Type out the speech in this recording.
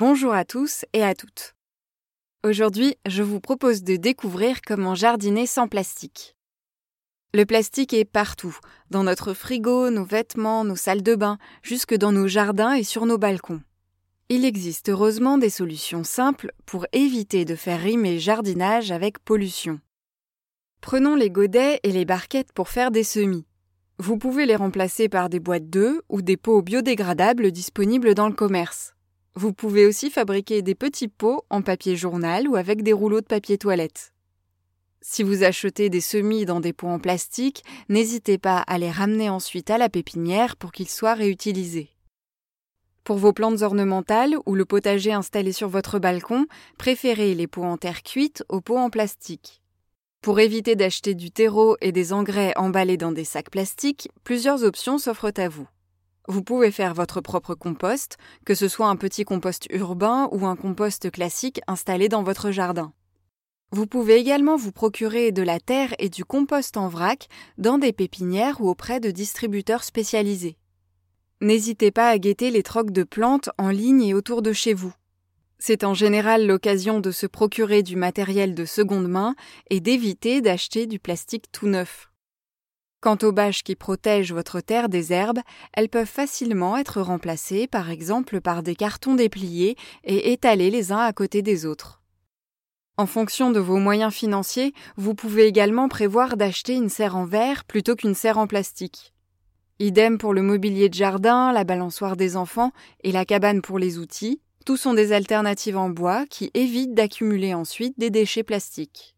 Bonjour à tous et à toutes. Aujourd'hui, je vous propose de découvrir comment jardiner sans plastique. Le plastique est partout, dans notre frigo, nos vêtements, nos salles de bain, jusque dans nos jardins et sur nos balcons. Il existe heureusement des solutions simples pour éviter de faire rimer jardinage avec pollution. Prenons les godets et les barquettes pour faire des semis. Vous pouvez les remplacer par des boîtes d'œufs ou des pots biodégradables disponibles dans le commerce. Vous pouvez aussi fabriquer des petits pots en papier journal ou avec des rouleaux de papier toilette. Si vous achetez des semis dans des pots en plastique, n'hésitez pas à les ramener ensuite à la pépinière pour qu'ils soient réutilisés. Pour vos plantes ornementales ou le potager installé sur votre balcon, préférez les pots en terre cuite aux pots en plastique. Pour éviter d'acheter du terreau et des engrais emballés dans des sacs plastiques, plusieurs options s'offrent à vous. Vous pouvez faire votre propre compost, que ce soit un petit compost urbain ou un compost classique installé dans votre jardin. Vous pouvez également vous procurer de la terre et du compost en vrac dans des pépinières ou auprès de distributeurs spécialisés. N'hésitez pas à guetter les trocs de plantes en ligne et autour de chez vous. C'est en général l'occasion de se procurer du matériel de seconde main et d'éviter d'acheter du plastique tout neuf. Quant aux bâches qui protègent votre terre des herbes, elles peuvent facilement être remplacées par exemple par des cartons dépliés et étalés les uns à côté des autres. En fonction de vos moyens financiers, vous pouvez également prévoir d'acheter une serre en verre plutôt qu'une serre en plastique. Idem pour le mobilier de jardin, la balançoire des enfants et la cabane pour les outils, tous sont des alternatives en bois qui évitent d'accumuler ensuite des déchets plastiques.